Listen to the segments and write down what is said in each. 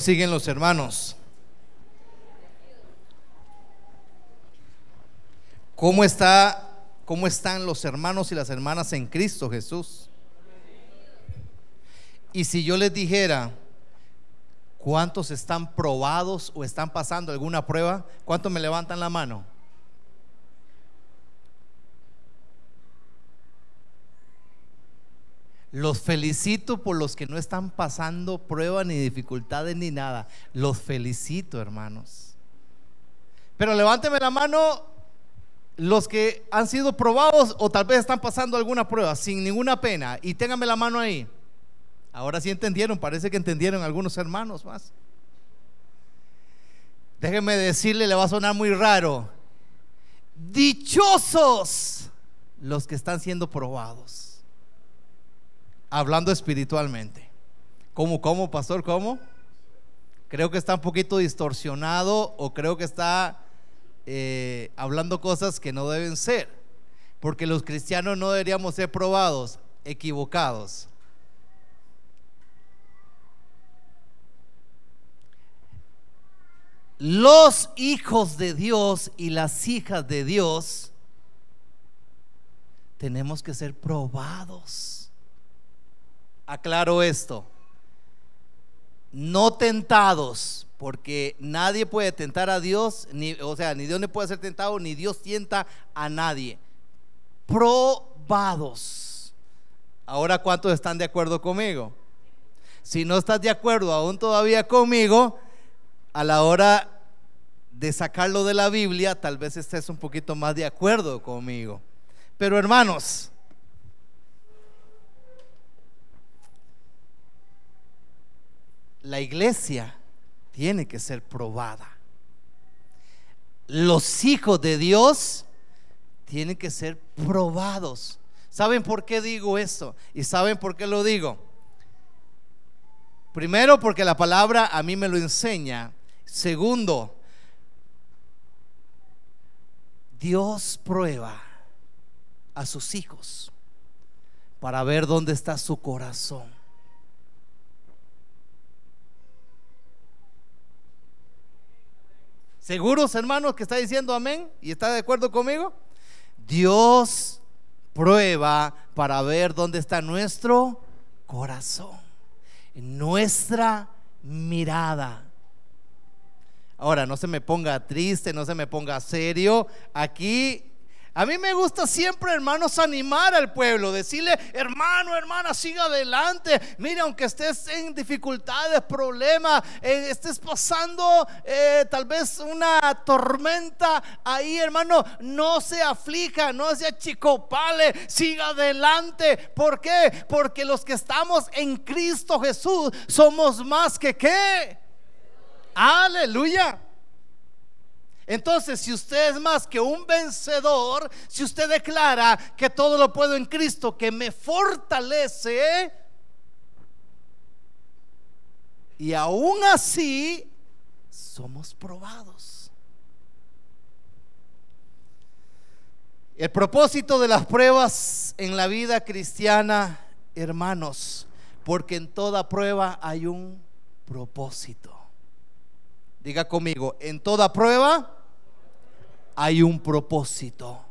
Siguen los hermanos. ¿Cómo está cómo están los hermanos y las hermanas en Cristo Jesús? Y si yo les dijera cuántos están probados o están pasando alguna prueba, ¿cuántos me levantan la mano? Los felicito por los que no están pasando pruebas ni dificultades ni nada. Los felicito, hermanos. Pero levánteme la mano los que han sido probados o tal vez están pasando alguna prueba sin ninguna pena y ténganme la mano ahí. Ahora sí entendieron, parece que entendieron algunos hermanos más. Déjenme decirle, le va a sonar muy raro. Dichosos los que están siendo probados hablando espiritualmente. ¿Cómo, cómo, pastor? ¿Cómo? Creo que está un poquito distorsionado o creo que está eh, hablando cosas que no deben ser. Porque los cristianos no deberíamos ser probados, equivocados. Los hijos de Dios y las hijas de Dios tenemos que ser probados aclaro esto. No tentados, porque nadie puede tentar a Dios, ni, o sea, ni Dios no puede ser tentado, ni Dios tienta a nadie. Probados. Ahora, ¿cuántos están de acuerdo conmigo? Si no estás de acuerdo aún todavía conmigo, a la hora de sacarlo de la Biblia, tal vez estés un poquito más de acuerdo conmigo. Pero hermanos, la iglesia tiene que ser probada. Los hijos de Dios tienen que ser probados. ¿Saben por qué digo esto? ¿Y saben por qué lo digo? Primero, porque la palabra a mí me lo enseña. Segundo, Dios prueba a sus hijos para ver dónde está su corazón. ¿Seguros, hermanos, que está diciendo amén? ¿Y está de acuerdo conmigo? Dios prueba para ver dónde está nuestro corazón, nuestra mirada. Ahora, no se me ponga triste, no se me ponga serio. Aquí a mí me gusta siempre, hermanos, animar al pueblo, decirle, hermano, hermana, siga adelante. Mira, aunque estés en dificultades, problemas, eh, estés pasando eh, tal vez una tormenta ahí, hermano, no se aflija, no se achicopale, siga adelante. ¿Por qué? Porque los que estamos en Cristo Jesús somos más que qué. Aleluya. Entonces, si usted es más que un vencedor, si usted declara que todo lo puedo en Cristo, que me fortalece, y aún así somos probados. El propósito de las pruebas en la vida cristiana, hermanos, porque en toda prueba hay un propósito. Diga conmigo, en toda prueba hay un propósito.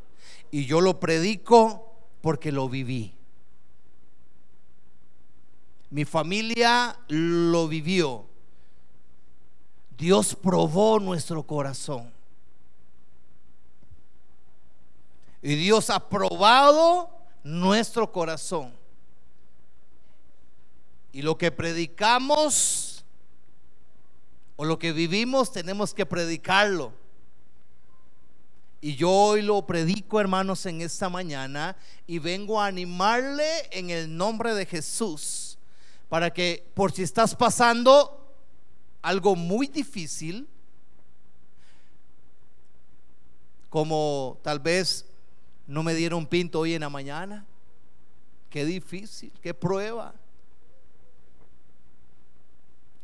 Y yo lo predico porque lo viví. Mi familia lo vivió. Dios probó nuestro corazón. Y Dios ha probado nuestro corazón. Y lo que predicamos o lo que vivimos tenemos que predicarlo. Y yo hoy lo predico, hermanos, en esta mañana y vengo a animarle en el nombre de Jesús para que por si estás pasando algo muy difícil, como tal vez no me dieron pinto hoy en la mañana, qué difícil, qué prueba.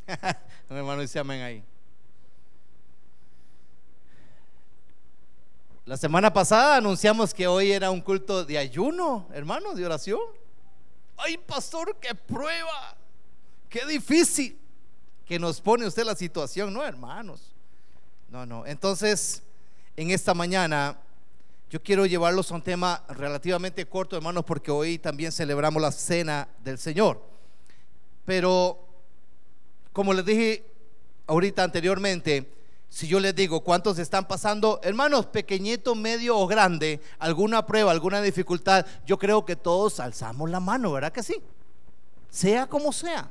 Un hermano dice amén ahí. La semana pasada anunciamos que hoy era un culto de ayuno, hermanos, de oración. Ay, pastor, qué prueba, qué difícil. que nos pone usted la situación, no, hermanos. No, no. Entonces, en esta mañana yo quiero llevarlos a un tema relativamente corto, hermanos, porque hoy también celebramos la cena del Señor. Pero, como les dije ahorita anteriormente, si yo les digo cuántos están pasando, hermanos, pequeñito, medio o grande, alguna prueba, alguna dificultad, yo creo que todos alzamos la mano, ¿verdad que sí? Sea como sea.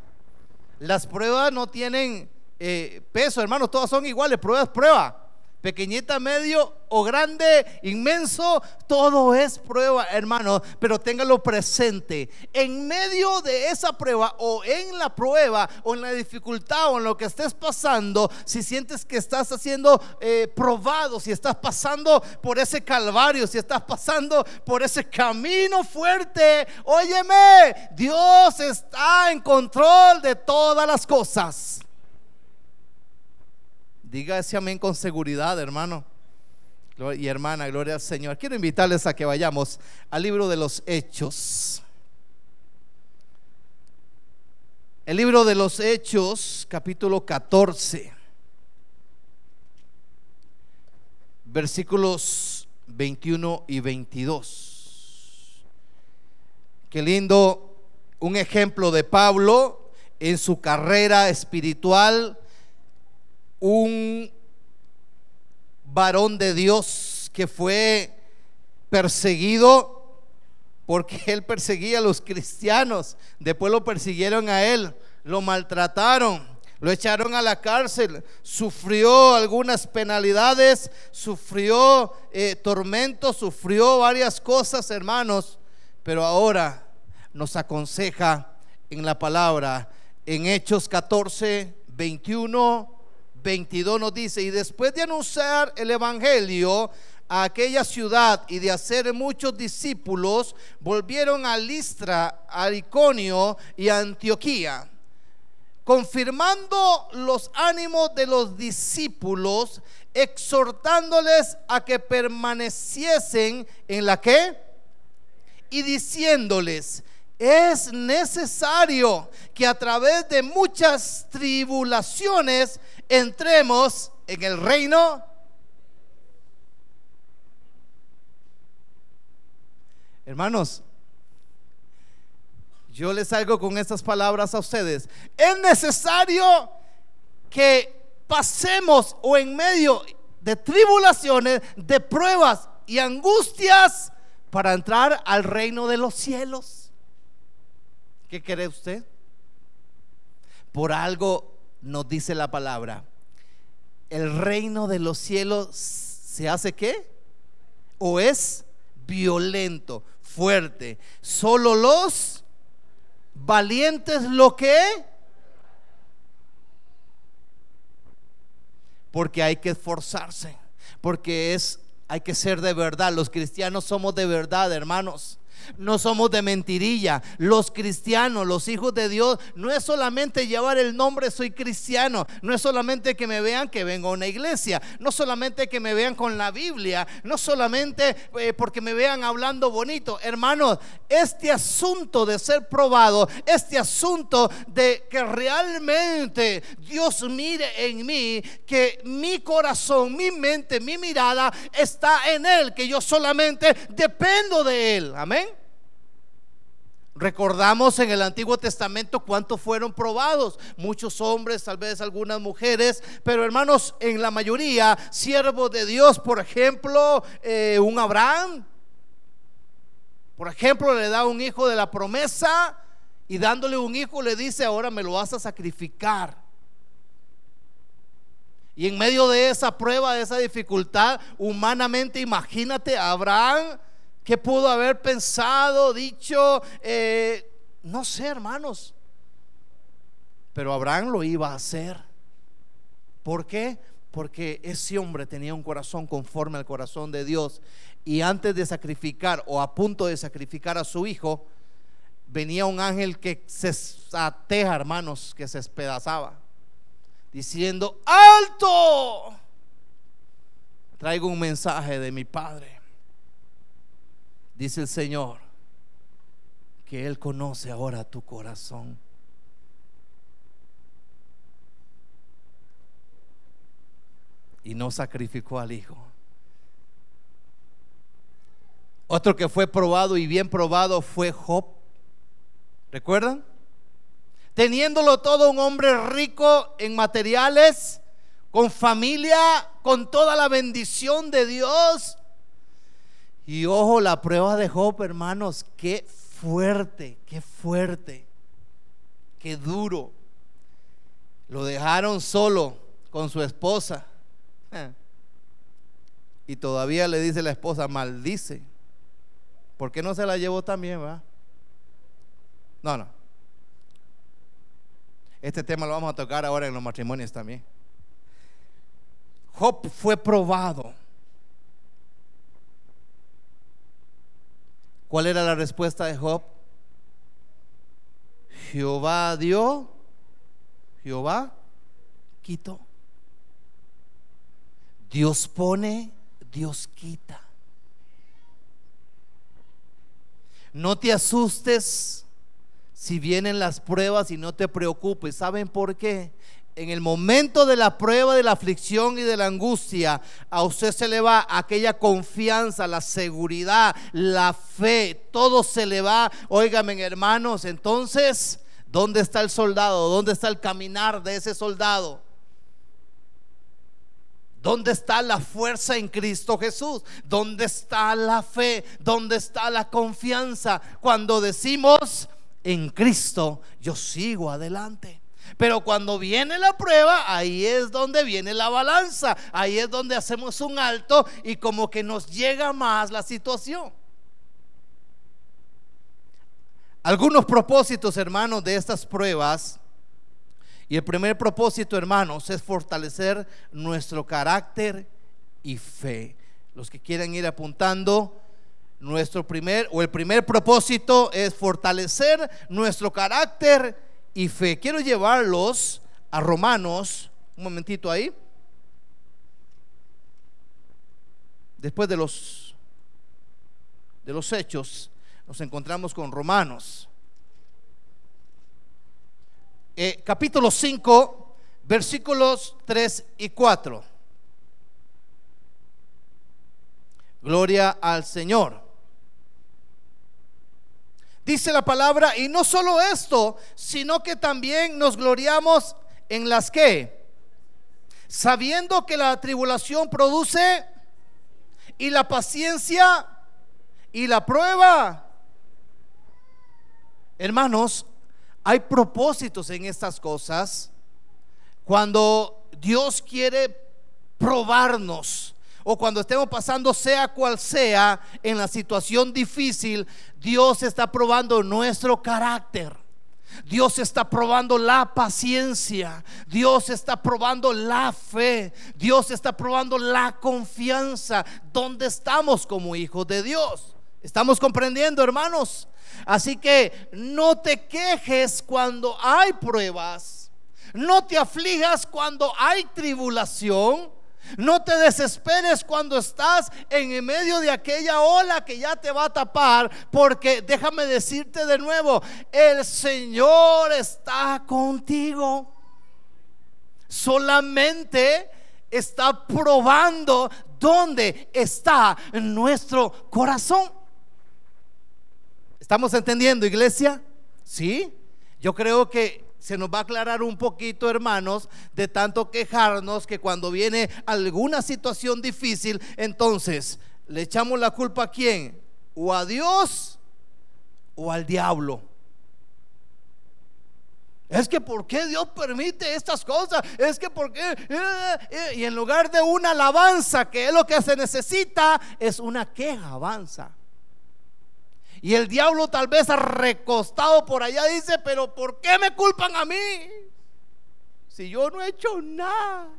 Las pruebas no tienen eh, peso, hermanos, todas son iguales, prueba es prueba pequeñita, medio o grande, inmenso, todo es prueba, hermano, pero téngalo presente. En medio de esa prueba o en la prueba o en la dificultad o en lo que estés pasando, si sientes que estás haciendo eh, probado, si estás pasando por ese calvario, si estás pasando por ese camino fuerte, óyeme, Dios está en control de todas las cosas. Diga ese amén con seguridad, hermano. Y hermana, gloria al Señor. Quiero invitarles a que vayamos al libro de los Hechos. El libro de los Hechos, capítulo 14, versículos 21 y 22. Qué lindo, un ejemplo de Pablo en su carrera espiritual un varón de Dios que fue perseguido porque él perseguía a los cristianos. Después lo persiguieron a él, lo maltrataron, lo echaron a la cárcel, sufrió algunas penalidades, sufrió eh, tormentos, sufrió varias cosas, hermanos. Pero ahora nos aconseja en la palabra, en Hechos 14, 21 22 nos dice, y después de anunciar el Evangelio a aquella ciudad y de hacer muchos discípulos, volvieron a Listra, a Iconio y a Antioquía, confirmando los ánimos de los discípulos, exhortándoles a que permaneciesen en la que y diciéndoles, es necesario que a través de muchas tribulaciones entremos en el reino. Hermanos, yo les salgo con estas palabras a ustedes. Es necesario que pasemos o en medio de tribulaciones, de pruebas y angustias para entrar al reino de los cielos. ¿Qué cree usted? Por algo nos dice la palabra, el reino de los cielos se hace qué? O es violento, fuerte. Solo los valientes lo que porque hay que esforzarse, porque es hay que ser de verdad. Los cristianos somos de verdad, hermanos. No somos de mentirilla. Los cristianos, los hijos de Dios, no es solamente llevar el nombre soy cristiano. No es solamente que me vean que vengo a una iglesia. No solamente que me vean con la Biblia. No solamente eh, porque me vean hablando bonito. Hermanos, este asunto de ser probado, este asunto de que realmente Dios mire en mí, que mi corazón, mi mente, mi mirada está en Él, que yo solamente dependo de Él. Amén. Recordamos en el Antiguo Testamento cuántos fueron probados. Muchos hombres, tal vez algunas mujeres, pero hermanos, en la mayoría, siervos de Dios, por ejemplo, eh, un Abraham, por ejemplo, le da un hijo de la promesa y dándole un hijo le dice, ahora me lo vas a sacrificar. Y en medio de esa prueba, de esa dificultad, humanamente, imagínate Abraham ¿Qué pudo haber pensado, dicho? Eh, no sé, hermanos. Pero Abraham lo iba a hacer. ¿Por qué? Porque ese hombre tenía un corazón conforme al corazón de Dios. Y antes de sacrificar o a punto de sacrificar a su hijo, venía un ángel que se ateja, hermanos, que se espedazaba, diciendo, alto, traigo un mensaje de mi padre dice el Señor, que Él conoce ahora tu corazón. y no sacrificó al hijo. Otro que fue probado y bien probado fue Job. ¿Recuerdan? Teniéndolo todo un hombre rico en materiales, con familia, con toda la bendición de Dios. Y ojo, la prueba de Job, hermanos, qué fuerte, qué fuerte, qué duro. Lo dejaron solo con su esposa. Y todavía le dice la esposa, maldice. ¿Por qué no se la llevó también, va? No, no. Este tema lo vamos a tocar ahora en los matrimonios también. Job fue probado. ¿Cuál era la respuesta de Job? Jehová dio, Jehová quitó. Dios pone, Dios quita. No te asustes si vienen las pruebas y no te preocupes. ¿Saben por qué? En el momento de la prueba, de la aflicción y de la angustia, a usted se le va aquella confianza, la seguridad, la fe, todo se le va. Óigame, hermanos, entonces, ¿dónde está el soldado? ¿Dónde está el caminar de ese soldado? ¿Dónde está la fuerza en Cristo Jesús? ¿Dónde está la fe? ¿Dónde está la confianza? Cuando decimos, en Cristo yo sigo adelante. Pero cuando viene la prueba, ahí es donde viene la balanza. Ahí es donde hacemos un alto y como que nos llega más la situación. Algunos propósitos, hermanos, de estas pruebas y el primer propósito, hermanos, es fortalecer nuestro carácter y fe. Los que quieran ir apuntando, nuestro primer o el primer propósito es fortalecer nuestro carácter y fe. Quiero llevarlos a Romanos, un momentito ahí. Después de los de los hechos, nos encontramos con Romanos. Eh, capítulo 5, versículos 3 y 4. Gloria al Señor. Dice la palabra, y no solo esto, sino que también nos gloriamos en las que, sabiendo que la tribulación produce y la paciencia y la prueba. Hermanos, hay propósitos en estas cosas. Cuando Dios quiere probarnos o cuando estemos pasando sea cual sea en la situación difícil, Dios está probando nuestro carácter. Dios está probando la paciencia. Dios está probando la fe. Dios está probando la confianza. ¿Dónde estamos como hijos de Dios? ¿Estamos comprendiendo, hermanos? Así que no te quejes cuando hay pruebas. No te aflijas cuando hay tribulación. No te desesperes cuando estás en medio de aquella ola que ya te va a tapar, porque déjame decirte de nuevo, el Señor está contigo. Solamente está probando dónde está nuestro corazón. ¿Estamos entendiendo, iglesia? Sí. Yo creo que se nos va a aclarar un poquito, hermanos, de tanto quejarnos que cuando viene alguna situación difícil, entonces le echamos la culpa a quién? O a Dios o al diablo. Es que ¿por qué Dios permite estas cosas? Es que ¿por qué? Eh, eh, y en lugar de una alabanza, que es lo que se necesita, es una queja, avanza. Y el diablo tal vez recostado por allá dice, pero ¿por qué me culpan a mí? Si yo no he hecho nada.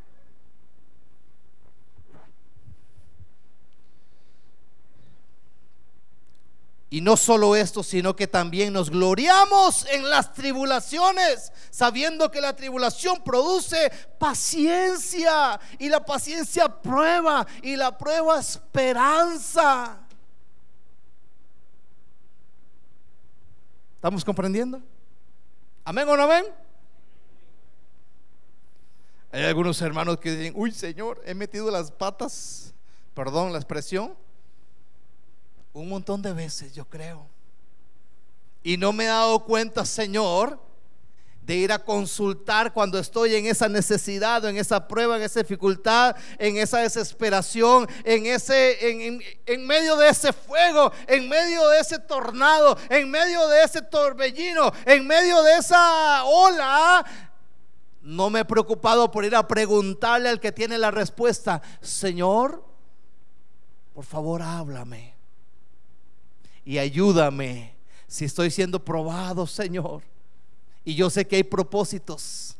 Y no solo esto, sino que también nos gloriamos en las tribulaciones, sabiendo que la tribulación produce paciencia y la paciencia prueba y la prueba esperanza. ¿Estamos comprendiendo? ¿Amén o no amén? Hay algunos hermanos que dicen, uy Señor, he metido las patas, perdón la expresión, un montón de veces, yo creo. Y no me he dado cuenta, Señor, de ir a consultar cuando estoy en esa necesidad, en esa prueba, en esa dificultad, en esa desesperación, en ese, en, en, medio de ese fuego, en medio de ese tornado, en medio de ese torbellino, en medio de esa ola. No me he preocupado por ir a preguntarle al que tiene la respuesta, Señor, por favor háblame y ayúdame si estoy siendo probado, Señor y yo sé que hay propósitos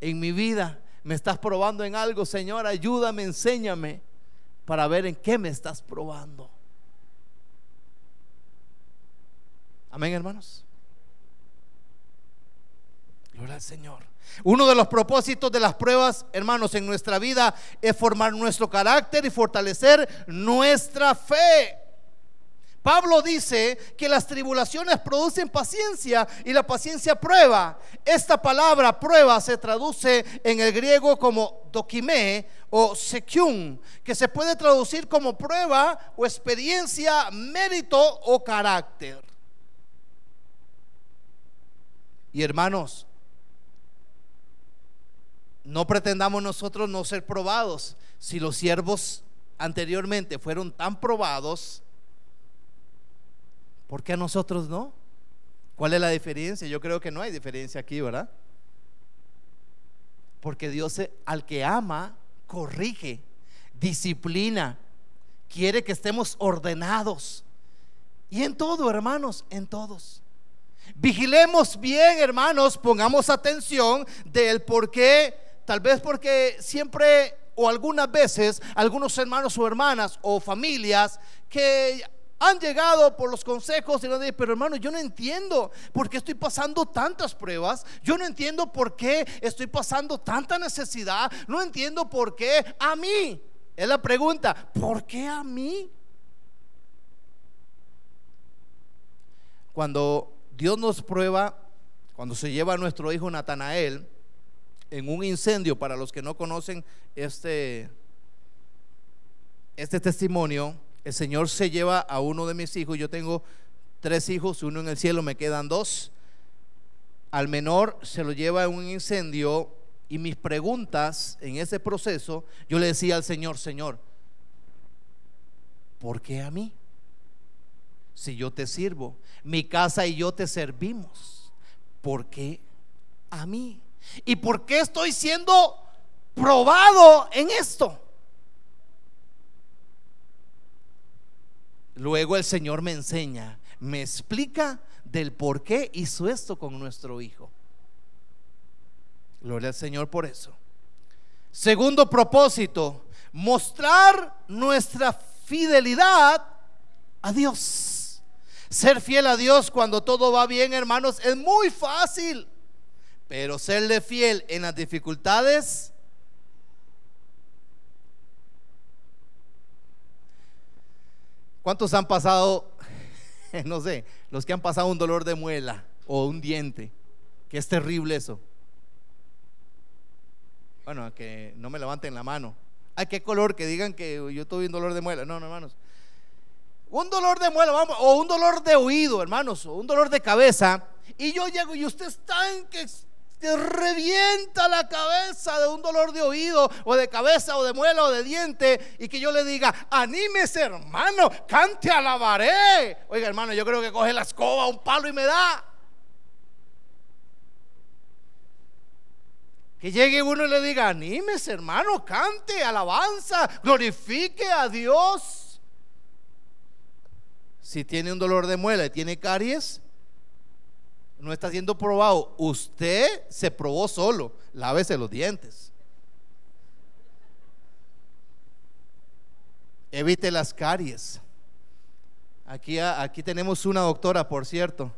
en mi vida. Me estás probando en algo, Señor. Ayúdame, enséñame para ver en qué me estás probando. Amén, hermanos. Gloria al Señor. Uno de los propósitos de las pruebas, hermanos, en nuestra vida es formar nuestro carácter y fortalecer nuestra fe. Pablo dice que las tribulaciones producen paciencia y la paciencia prueba. Esta palabra prueba se traduce en el griego como dokime o sekyun, que se puede traducir como prueba o experiencia, mérito o carácter. Y hermanos, no pretendamos nosotros no ser probados. Si los siervos anteriormente fueron tan probados, ¿Por qué a nosotros no? ¿Cuál es la diferencia? Yo creo que no hay diferencia aquí, ¿verdad? Porque Dios al que ama, corrige, disciplina, quiere que estemos ordenados. Y en todo, hermanos, en todos. Vigilemos bien, hermanos, pongamos atención del por qué, tal vez porque siempre o algunas veces algunos hermanos o hermanas o familias que han llegado por los consejos y no dicen, pero hermano, yo no entiendo por qué estoy pasando tantas pruebas, yo no entiendo por qué estoy pasando tanta necesidad, no entiendo por qué a mí. Es la pregunta, ¿por qué a mí? Cuando Dios nos prueba, cuando se lleva a nuestro hijo Natanael en un incendio, para los que no conocen este, este testimonio, el Señor se lleva a uno de mis hijos. Yo tengo tres hijos, uno en el cielo, me quedan dos. Al menor se lo lleva en un incendio y mis preguntas en ese proceso, yo le decía al Señor, Señor, ¿por qué a mí? Si yo te sirvo, mi casa y yo te servimos, ¿por qué a mí? ¿Y por qué estoy siendo probado en esto? Luego el Señor me enseña, me explica del por qué hizo esto con nuestro hijo. Gloria al Señor por eso. Segundo propósito, mostrar nuestra fidelidad a Dios. Ser fiel a Dios cuando todo va bien, hermanos, es muy fácil. Pero serle fiel en las dificultades ¿Cuántos han pasado, no sé, los que han pasado un dolor de muela o un diente? Que es terrible eso. Bueno, que no me levanten la mano. Ay, qué color que digan que yo tuve un dolor de muela. No, no, hermanos. Un dolor de muela, vamos, o un dolor de oído, hermanos, o un dolor de cabeza. Y yo llego y usted está en que te revienta la cabeza de un dolor de oído o de cabeza o de muela o de diente y que yo le diga, anímese hermano, cante alabaré. Oiga hermano, yo creo que coge la escoba, un palo y me da. Que llegue uno y le diga, anímese hermano, cante, alabanza, glorifique a Dios. Si tiene un dolor de muela y tiene caries, no está siendo probado. Usted se probó solo. Lávese los dientes. Evite las caries. Aquí, aquí tenemos una doctora, por cierto.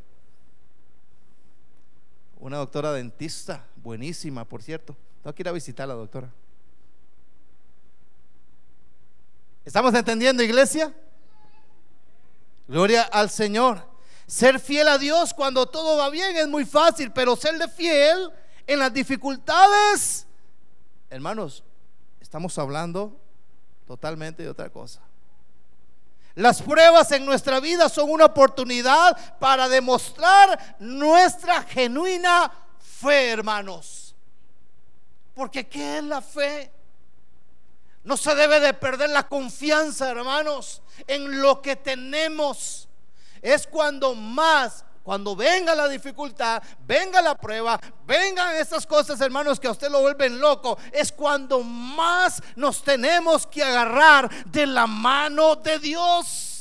Una doctora dentista, buenísima, por cierto. Tengo que ir a visitar a la doctora. ¿Estamos entendiendo, iglesia? Gloria al Señor. Ser fiel a Dios cuando todo va bien es muy fácil, pero serle fiel en las dificultades hermanos, estamos hablando totalmente de otra cosa. Las pruebas en nuestra vida son una oportunidad para demostrar nuestra genuina fe, hermanos. Porque ¿qué es la fe? No se debe de perder la confianza, hermanos, en lo que tenemos. Es cuando más, cuando venga la dificultad, venga la prueba, vengan estas cosas, hermanos, que a usted lo vuelven loco, es cuando más nos tenemos que agarrar de la mano de Dios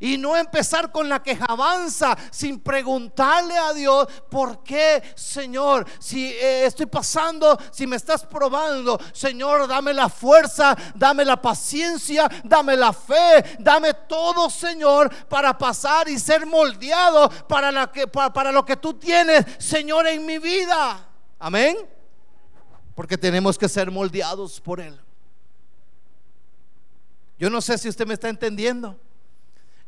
y no empezar con la quejabanza sin preguntarle a Dios, ¿por qué, Señor? Si eh, estoy pasando, si me estás probando, Señor, dame la fuerza, dame la paciencia, dame la fe, dame todo, Señor, para pasar y ser moldeado para, para lo que tú tienes, Señor, en mi vida. Amén. Porque tenemos que ser moldeados por Él. Yo no sé si usted me está entendiendo.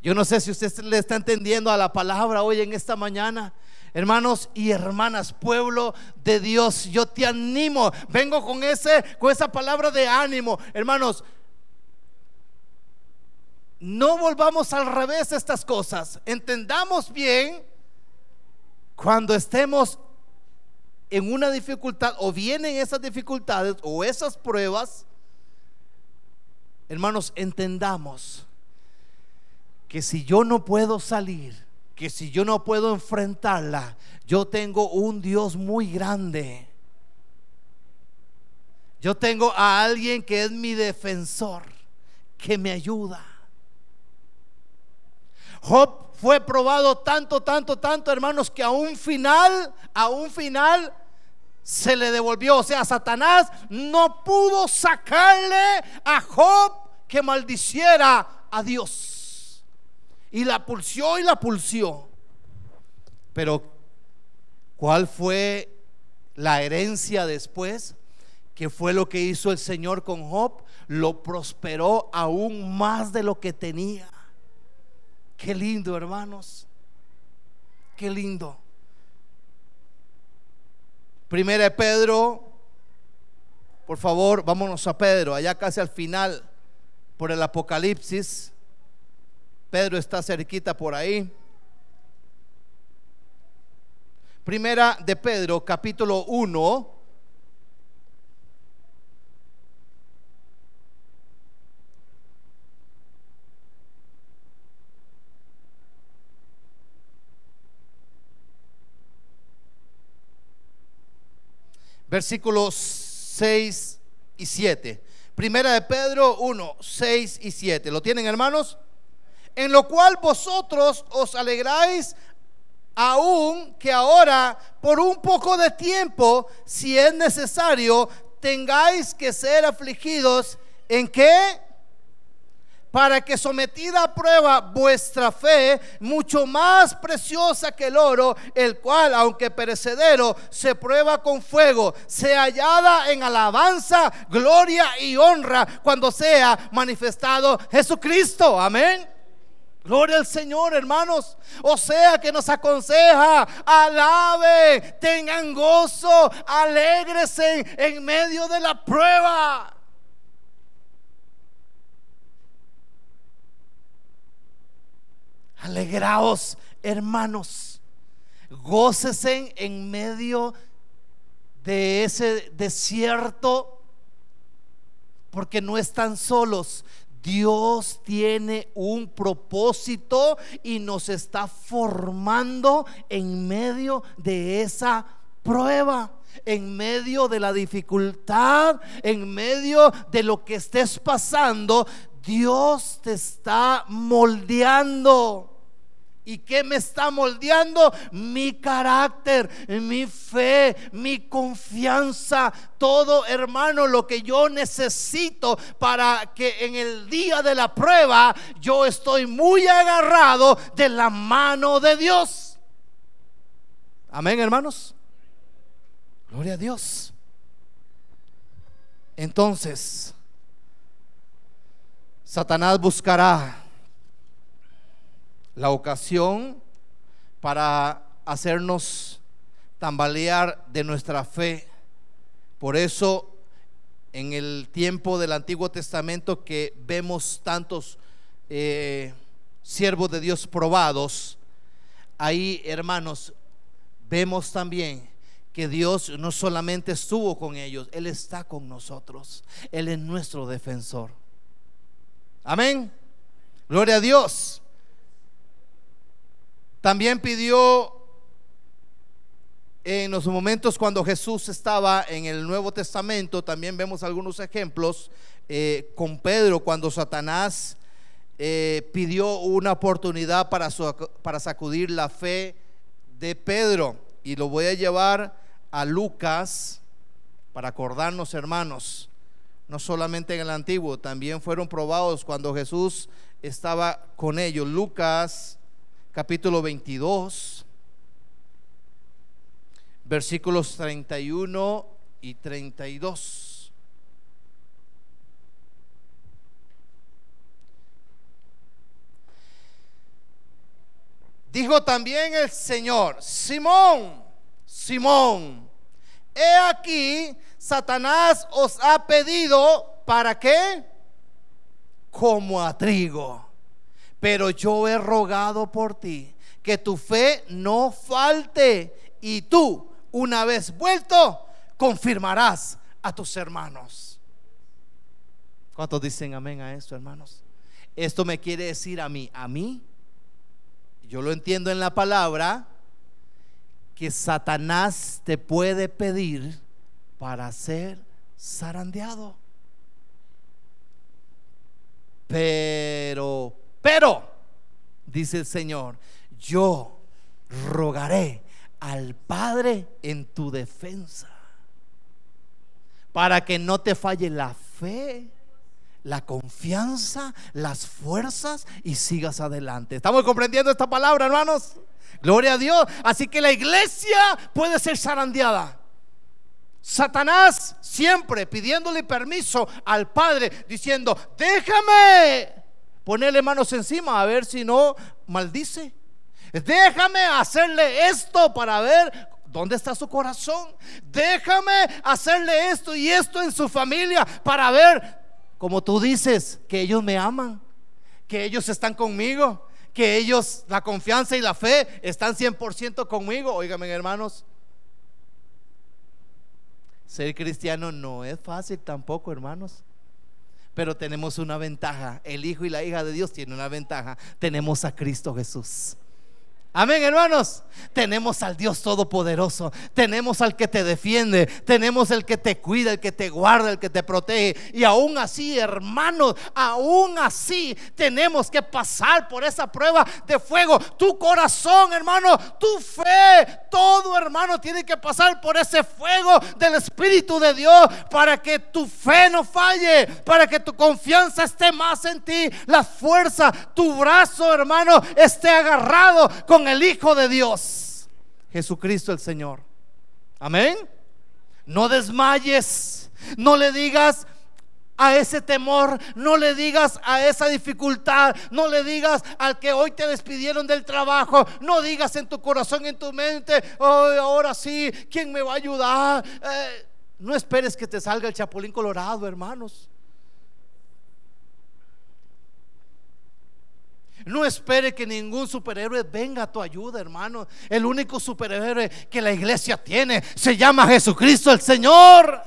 Yo no sé si usted le está entendiendo a la palabra hoy en esta mañana. Hermanos y hermanas, pueblo de Dios, yo te animo. Vengo con ese con esa palabra de ánimo, hermanos. No volvamos al revés estas cosas. Entendamos bien cuando estemos en una dificultad o vienen esas dificultades o esas pruebas, hermanos, entendamos que si yo no puedo salir, que si yo no puedo enfrentarla, yo tengo un Dios muy grande. Yo tengo a alguien que es mi defensor, que me ayuda. Job fue probado tanto, tanto, tanto, hermanos, que a un final, a un final se le devolvió. O sea, Satanás no pudo sacarle a Job que maldiciera a Dios. Y la pulsió y la pulsió. Pero, ¿cuál fue la herencia después? ¿Qué fue lo que hizo el Señor con Job? Lo prosperó aún más de lo que tenía. Qué lindo, hermanos. Qué lindo. Primera de Pedro, por favor, vámonos a Pedro, allá casi al final, por el Apocalipsis. Pedro está cerquita por ahí. Primera de Pedro, capítulo 1. Versículos 6 y 7. Primera de Pedro 1, 6 y 7. ¿Lo tienen hermanos? En lo cual vosotros os alegráis aún que ahora por un poco de tiempo, si es necesario, tengáis que ser afligidos en qué? Para que sometida a prueba vuestra fe, mucho más preciosa que el oro, el cual, aunque perecedero, se prueba con fuego, sea hallada en alabanza, gloria y honra cuando sea manifestado Jesucristo. Amén. Gloria al Señor, hermanos. O sea que nos aconseja, alabe, tengan gozo, alegresen en medio de la prueba. Alegraos, hermanos. Gócesen en medio de ese desierto porque no están solos, Dios tiene un propósito y nos está formando en medio de esa prueba, en medio de la dificultad, en medio de lo que estés pasando. Dios te está moldeando. ¿Y qué me está moldeando? Mi carácter, mi fe, mi confianza, todo hermano, lo que yo necesito para que en el día de la prueba yo estoy muy agarrado de la mano de Dios. Amén, hermanos. Gloria a Dios. Entonces, Satanás buscará la ocasión para hacernos tambalear de nuestra fe. Por eso en el tiempo del Antiguo Testamento que vemos tantos eh, siervos de Dios probados, ahí hermanos, vemos también que Dios no solamente estuvo con ellos, Él está con nosotros. Él es nuestro defensor. Amén. Gloria a Dios. También pidió en los momentos cuando Jesús estaba en el Nuevo Testamento, también vemos algunos ejemplos eh, con Pedro cuando Satanás eh, pidió una oportunidad para, para sacudir la fe de Pedro. Y lo voy a llevar a Lucas para acordarnos, hermanos, no solamente en el antiguo, también fueron probados cuando Jesús estaba con ellos. Lucas capítulo 22, versículos 31 y 32. Dijo también el Señor, Simón, Simón, he aquí, Satanás os ha pedido, ¿para qué? Como a trigo pero yo he rogado por ti que tu fe no falte y tú, una vez vuelto, confirmarás a tus hermanos. ¿Cuántos dicen amén a esto, hermanos? Esto me quiere decir a mí, a mí, yo lo entiendo en la palabra, que Satanás te puede pedir para ser zarandeado. Pero pero, dice el Señor, yo rogaré al Padre en tu defensa para que no te falle la fe, la confianza, las fuerzas y sigas adelante. ¿Estamos comprendiendo esta palabra, hermanos? Gloria a Dios. Así que la iglesia puede ser zarandeada. Satanás siempre pidiéndole permiso al Padre, diciendo, déjame ponerle manos encima a ver si no maldice. Déjame hacerle esto para ver dónde está su corazón. Déjame hacerle esto y esto en su familia para ver, como tú dices, que ellos me aman, que ellos están conmigo, que ellos, la confianza y la fe están 100% conmigo. Óigame, hermanos. Ser cristiano no es fácil tampoco, hermanos. Pero tenemos una ventaja. El Hijo y la hija de Dios tienen una ventaja. Tenemos a Cristo Jesús. Amén, hermanos. Tenemos al Dios Todopoderoso. Tenemos al que te defiende. Tenemos el que te cuida, el que te guarda, el que te protege. Y aún así, hermanos, aún así tenemos que pasar por esa prueba de fuego. Tu corazón, hermano, tu fe, todo, hermano, tiene que pasar por ese fuego del Espíritu de Dios para que tu fe no falle, para que tu confianza esté más en ti, la fuerza, tu brazo, hermano, esté agarrado con el Hijo de Dios, Jesucristo el Señor. Amén. No desmayes, no le digas a ese temor, no le digas a esa dificultad, no le digas al que hoy te despidieron del trabajo, no digas en tu corazón, en tu mente, ahora sí, ¿quién me va a ayudar? Eh, no esperes que te salga el chapulín colorado, hermanos. No espere que ningún superhéroe venga a tu ayuda, hermano. El único superhéroe que la iglesia tiene se llama Jesucristo el Señor.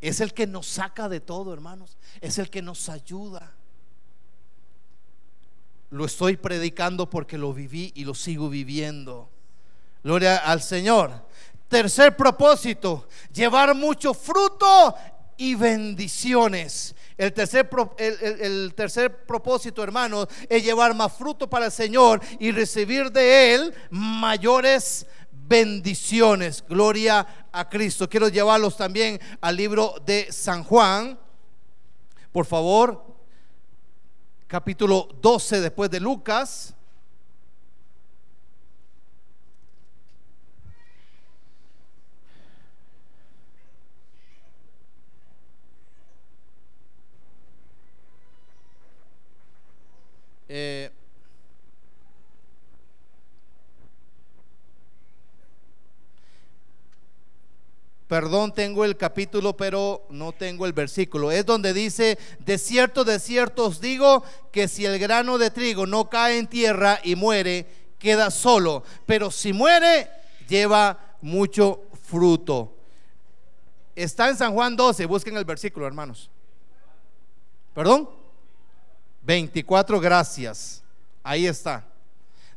Es el que nos saca de todo, hermanos. Es el que nos ayuda. Lo estoy predicando porque lo viví y lo sigo viviendo. Gloria al Señor. Tercer propósito, llevar mucho fruto y bendiciones. El tercer, el, tercer propósito, hermanos, es llevar más fruto para el Señor y recibir de Él mayores bendiciones. Gloria a Cristo. Quiero llevarlos también al libro de San Juan. Por favor, capítulo 12 después de Lucas. Eh, Perdón, tengo el capítulo, pero no tengo el versículo. Es donde dice, de cierto, de cierto os digo que si el grano de trigo no cae en tierra y muere, queda solo. Pero si muere, lleva mucho fruto. Está en San Juan 12, busquen el versículo, hermanos. ¿Perdón? 24, gracias. Ahí está.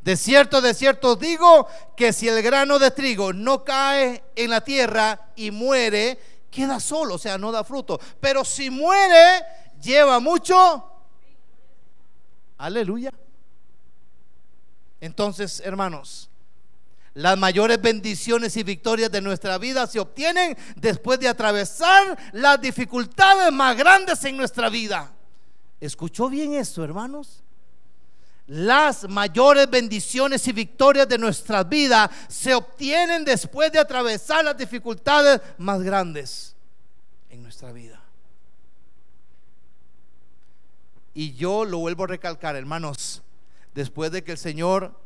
De cierto, de cierto digo que si el grano de trigo no cae en la tierra y muere, queda solo, o sea, no da fruto. Pero si muere, lleva mucho. Aleluya. Entonces, hermanos, las mayores bendiciones y victorias de nuestra vida se obtienen después de atravesar las dificultades más grandes en nuestra vida. ¿Escuchó bien esto, hermanos? Las mayores bendiciones y victorias de nuestra vida se obtienen después de atravesar las dificultades más grandes en nuestra vida. Y yo lo vuelvo a recalcar, hermanos, después de que el Señor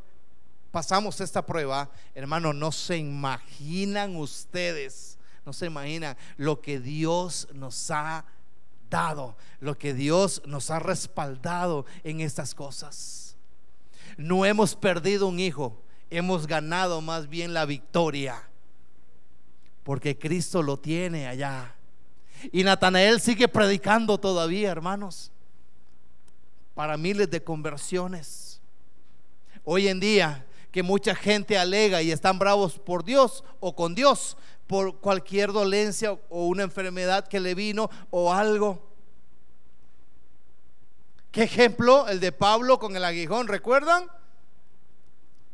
pasamos esta prueba, hermanos, no se imaginan ustedes, no se imaginan lo que Dios nos ha dado, lo que Dios nos ha respaldado en estas cosas. No hemos perdido un hijo, hemos ganado más bien la victoria. Porque Cristo lo tiene allá. Y Natanael sigue predicando todavía, hermanos, para miles de conversiones. Hoy en día, que mucha gente alega y están bravos por Dios o con Dios por cualquier dolencia o una enfermedad que le vino o algo. ¿Qué ejemplo? El de Pablo con el aguijón, ¿recuerdan?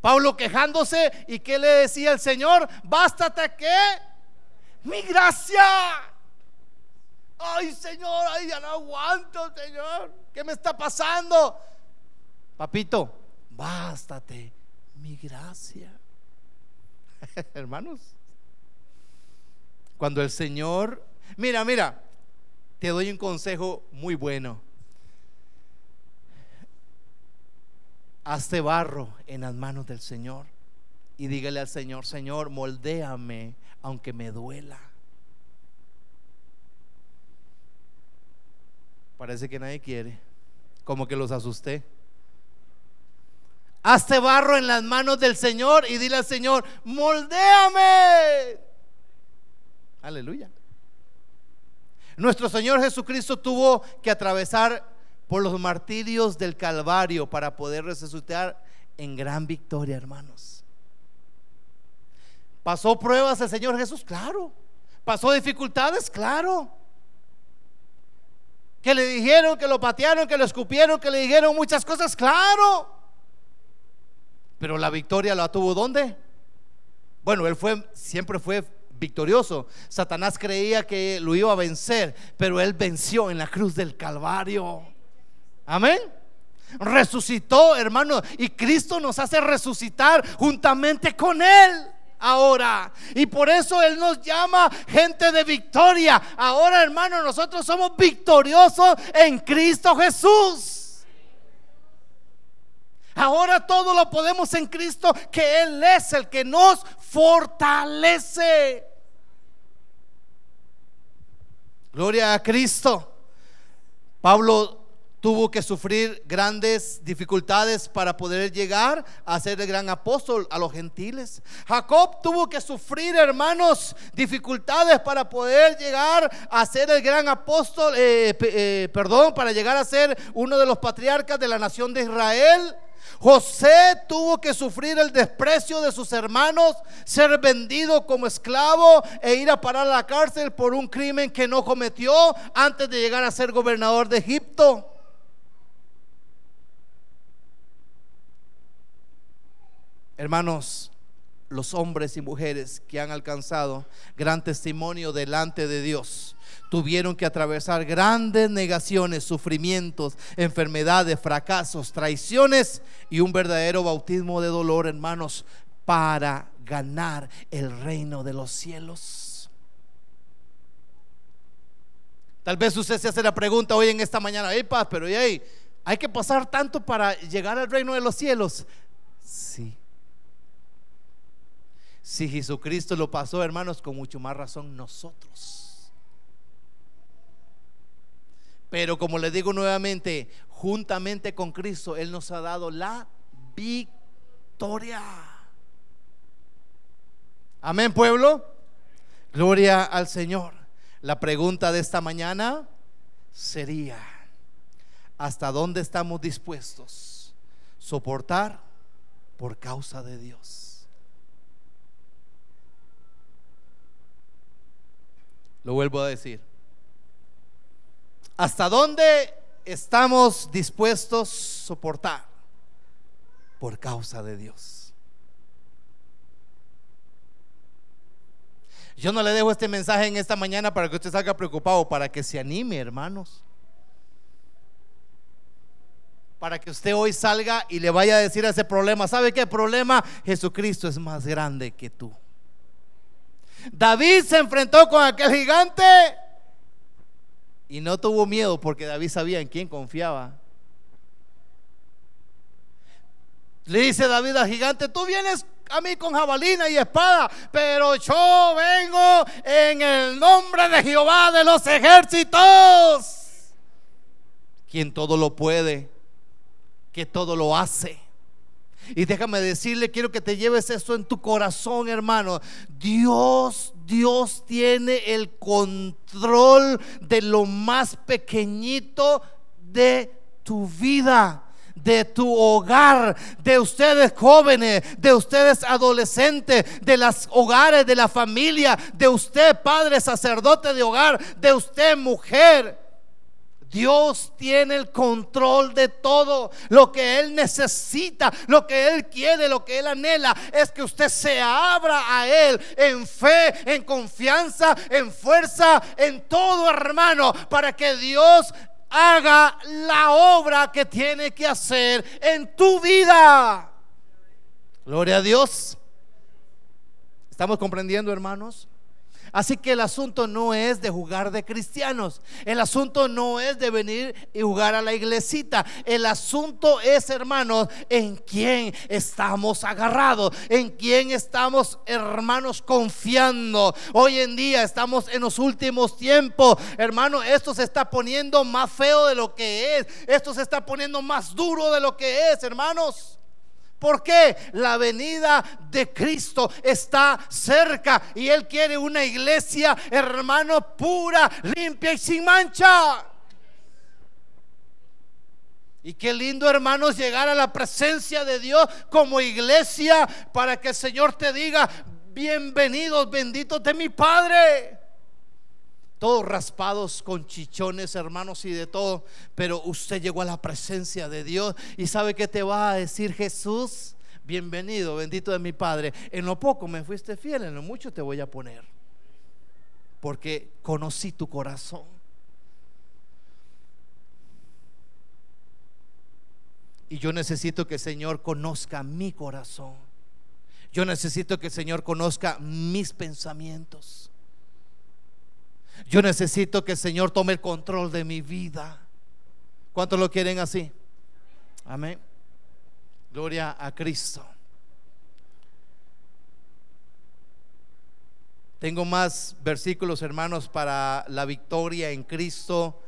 Pablo quejándose y qué le decía el Señor, bástate que mi gracia. Ay, Señor, ay, ya no aguanto, Señor. ¿Qué me está pasando? Papito, bástate mi gracia. Hermanos, cuando el Señor, mira, mira, te doy un consejo muy bueno. hazte barro en las manos del Señor y dígale al Señor, Señor, moldéame aunque me duela. Parece que nadie quiere, como que los asusté. Hazte barro en las manos del Señor y dile al Señor, moldéame. Aleluya. Nuestro Señor Jesucristo tuvo que atravesar por los martirios del Calvario para poder resucitar en gran victoria, hermanos. ¿Pasó pruebas el Señor Jesús? Claro. ¿Pasó dificultades? Claro. Que le dijeron, que lo patearon, que lo escupieron, que le dijeron muchas cosas, claro. Pero la victoria la tuvo ¿dónde? Bueno, él fue siempre fue victorioso. Satanás creía que lo iba a vencer, pero él venció en la cruz del Calvario. Amén. Resucitó, hermano. Y Cristo nos hace resucitar juntamente con Él ahora. Y por eso Él nos llama gente de victoria. Ahora, hermano, nosotros somos victoriosos en Cristo Jesús. Ahora todo lo podemos en Cristo, que Él es el que nos fortalece. Gloria a Cristo. Pablo tuvo que sufrir grandes dificultades para poder llegar a ser el gran apóstol a los gentiles. Jacob tuvo que sufrir, hermanos, dificultades para poder llegar a ser el gran apóstol, eh, eh, perdón, para llegar a ser uno de los patriarcas de la nación de Israel. José tuvo que sufrir el desprecio de sus hermanos, ser vendido como esclavo e ir a parar a la cárcel por un crimen que no cometió antes de llegar a ser gobernador de Egipto. Hermanos, los hombres y mujeres que han alcanzado gran testimonio delante de Dios tuvieron que atravesar grandes negaciones, sufrimientos, enfermedades, fracasos, traiciones y un verdadero bautismo de dolor, hermanos, para ganar el reino de los cielos. Tal vez usted se hace la pregunta hoy en esta mañana, hey, paz, pero hay que pasar tanto para llegar al reino de los cielos. Sí. Si Jesucristo lo pasó, hermanos, con mucho más razón nosotros. Pero como les digo nuevamente, juntamente con Cristo, Él nos ha dado la victoria. Amén, pueblo. Gloria al Señor. La pregunta de esta mañana sería, ¿hasta dónde estamos dispuestos soportar por causa de Dios? Lo vuelvo a decir. ¿Hasta dónde estamos dispuestos soportar por causa de Dios? Yo no le dejo este mensaje en esta mañana para que usted salga preocupado, para que se anime, hermanos. Para que usted hoy salga y le vaya a decir a ese problema, ¿sabe qué problema? Jesucristo es más grande que tú. David se enfrentó con aquel gigante y no tuvo miedo porque David sabía en quién confiaba. Le dice David al gigante, tú vienes a mí con jabalina y espada, pero yo vengo en el nombre de Jehová de los ejércitos, quien todo lo puede, que todo lo hace. Y déjame decirle, quiero que te lleves eso en tu corazón, hermano. Dios, Dios tiene el control de lo más pequeñito de tu vida de tu hogar, de ustedes jóvenes, de ustedes adolescentes, de los hogares, de la familia, de usted padre sacerdote de hogar, de usted mujer. Dios tiene el control de todo. Lo que Él necesita, lo que Él quiere, lo que Él anhela, es que usted se abra a Él en fe, en confianza, en fuerza, en todo, hermano, para que Dios haga la obra que tiene que hacer en tu vida. Gloria a Dios. ¿Estamos comprendiendo, hermanos? Así que el asunto no es de jugar de cristianos. El asunto no es de venir y jugar a la iglesita. El asunto es, hermanos, en quién estamos agarrados, en quién estamos, hermanos, confiando. Hoy en día estamos en los últimos tiempos. Hermano, esto se está poniendo más feo de lo que es. Esto se está poniendo más duro de lo que es, hermanos. Porque la venida de Cristo está cerca y Él quiere una iglesia, hermano, pura, limpia y sin mancha. Y qué lindo, hermanos, llegar a la presencia de Dios como iglesia para que el Señor te diga, bienvenidos, benditos de mi Padre todos raspados con chichones, hermanos, y de todo. Pero usted llegó a la presencia de Dios y sabe que te va a decir Jesús, bienvenido, bendito de mi Padre. En lo poco me fuiste fiel, en lo mucho te voy a poner. Porque conocí tu corazón. Y yo necesito que el Señor conozca mi corazón. Yo necesito que el Señor conozca mis pensamientos. Yo necesito que el Señor tome el control de mi vida. ¿Cuántos lo quieren así? Amén. Gloria a Cristo. Tengo más versículos, hermanos, para la victoria en Cristo,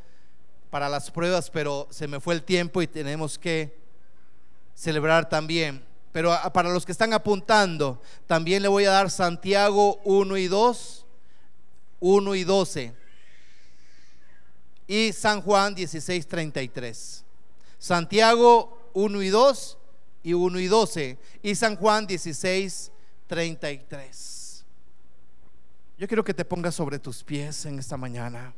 para las pruebas, pero se me fue el tiempo y tenemos que celebrar también. Pero para los que están apuntando, también le voy a dar Santiago 1 y 2 1 y 12. Y San Juan 16, 33. Santiago 1 y 2 y 1 y 12. Y San Juan 16, 33. Yo quiero que te pongas sobre tus pies en esta mañana.